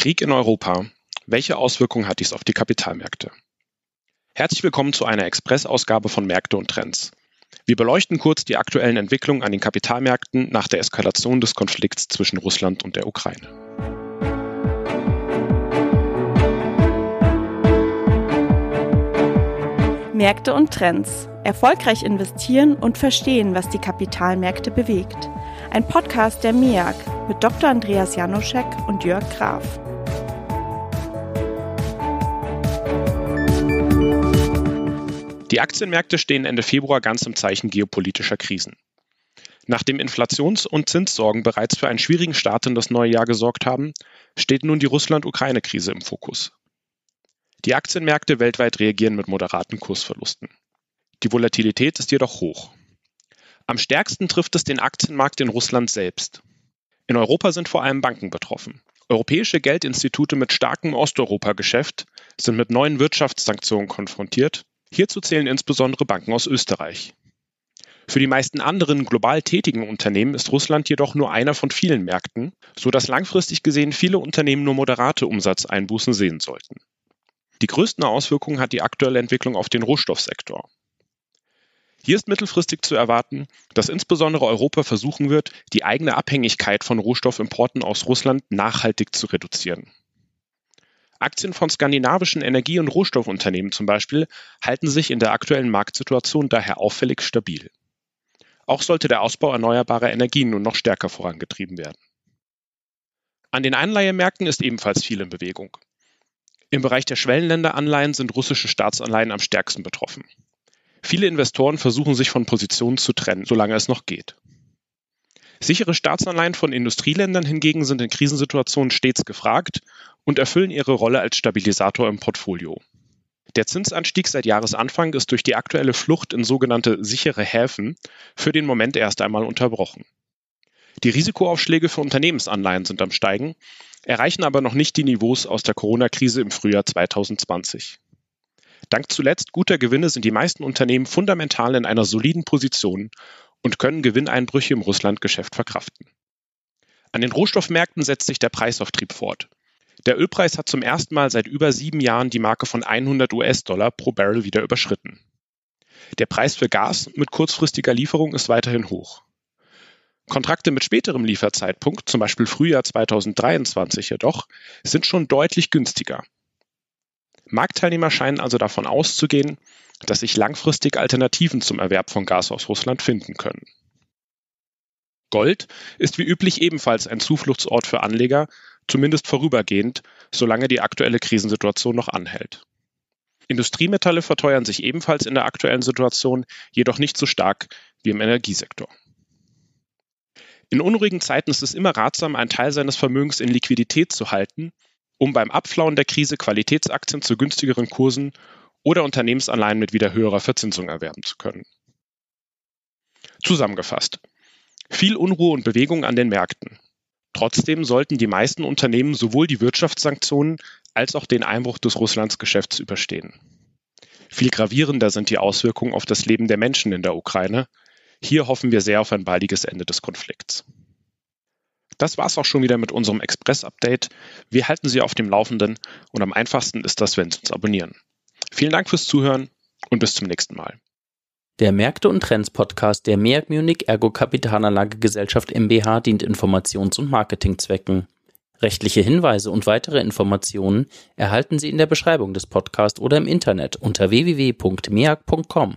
Krieg in Europa. Welche Auswirkungen hat dies auf die Kapitalmärkte? Herzlich willkommen zu einer Express-Ausgabe von Märkte und Trends. Wir beleuchten kurz die aktuellen Entwicklungen an den Kapitalmärkten nach der Eskalation des Konflikts zwischen Russland und der Ukraine. Märkte und Trends. Erfolgreich investieren und verstehen, was die Kapitalmärkte bewegt. Ein Podcast der MEAG mit Dr. Andreas Janoschek und Jörg Graf. Die Aktienmärkte stehen Ende Februar ganz im Zeichen geopolitischer Krisen. Nachdem Inflations- und Zinssorgen bereits für einen schwierigen Start in das neue Jahr gesorgt haben, steht nun die Russland-Ukraine-Krise im Fokus. Die Aktienmärkte weltweit reagieren mit moderaten Kursverlusten. Die Volatilität ist jedoch hoch. Am stärksten trifft es den Aktienmarkt in Russland selbst. In Europa sind vor allem Banken betroffen. Europäische Geldinstitute mit starkem Osteuropa-Geschäft sind mit neuen Wirtschaftssanktionen konfrontiert. Hierzu zählen insbesondere Banken aus Österreich. Für die meisten anderen global tätigen Unternehmen ist Russland jedoch nur einer von vielen Märkten, so dass langfristig gesehen viele Unternehmen nur moderate Umsatzeinbußen sehen sollten. Die größten Auswirkungen hat die aktuelle Entwicklung auf den Rohstoffsektor. Hier ist mittelfristig zu erwarten, dass insbesondere Europa versuchen wird, die eigene Abhängigkeit von Rohstoffimporten aus Russland nachhaltig zu reduzieren. Aktien von skandinavischen Energie- und Rohstoffunternehmen zum Beispiel halten sich in der aktuellen Marktsituation daher auffällig stabil. Auch sollte der Ausbau erneuerbarer Energien nun noch stärker vorangetrieben werden. An den Anleihemärkten ist ebenfalls viel in Bewegung. Im Bereich der Schwellenländeranleihen sind russische Staatsanleihen am stärksten betroffen. Viele Investoren versuchen sich von Positionen zu trennen, solange es noch geht. Sichere Staatsanleihen von Industrieländern hingegen sind in Krisensituationen stets gefragt und erfüllen ihre Rolle als Stabilisator im Portfolio. Der Zinsanstieg seit Jahresanfang ist durch die aktuelle Flucht in sogenannte sichere Häfen für den Moment erst einmal unterbrochen. Die Risikoaufschläge für Unternehmensanleihen sind am Steigen, erreichen aber noch nicht die Niveaus aus der Corona-Krise im Frühjahr 2020. Dank zuletzt guter Gewinne sind die meisten Unternehmen fundamental in einer soliden Position und können Gewinneinbrüche im Russlandgeschäft verkraften. An den Rohstoffmärkten setzt sich der Preisauftrieb fort. Der Ölpreis hat zum ersten Mal seit über sieben Jahren die Marke von 100 US-Dollar pro Barrel wieder überschritten. Der Preis für Gas mit kurzfristiger Lieferung ist weiterhin hoch. Kontrakte mit späterem Lieferzeitpunkt, zum Beispiel Frühjahr 2023 jedoch, sind schon deutlich günstiger. Marktteilnehmer scheinen also davon auszugehen, dass sich langfristig Alternativen zum Erwerb von Gas aus Russland finden können. Gold ist wie üblich ebenfalls ein Zufluchtsort für Anleger, zumindest vorübergehend, solange die aktuelle Krisensituation noch anhält. Industriemetalle verteuern sich ebenfalls in der aktuellen Situation, jedoch nicht so stark wie im Energiesektor. In unruhigen Zeiten ist es immer ratsam, einen Teil seines Vermögens in Liquidität zu halten, um beim Abflauen der Krise Qualitätsaktien zu günstigeren Kursen oder Unternehmensanleihen mit wieder höherer Verzinsung erwerben zu können. Zusammengefasst. Viel Unruhe und Bewegung an den Märkten. Trotzdem sollten die meisten Unternehmen sowohl die Wirtschaftssanktionen als auch den Einbruch des Russlandsgeschäfts überstehen. Viel gravierender sind die Auswirkungen auf das Leben der Menschen in der Ukraine, hier hoffen wir sehr auf ein baldiges Ende des Konflikts. Das war's auch schon wieder mit unserem Express-Update. Wir halten Sie auf dem Laufenden und am einfachsten ist das, wenn Sie uns abonnieren. Vielen Dank fürs Zuhören und bis zum nächsten Mal. Der Märkte und Trends Podcast der MEAG Munich Ergo Kapitalanlage Gesellschaft MBH dient Informations- und Marketingzwecken. Rechtliche Hinweise und weitere Informationen erhalten Sie in der Beschreibung des Podcasts oder im Internet unter www.meag.com.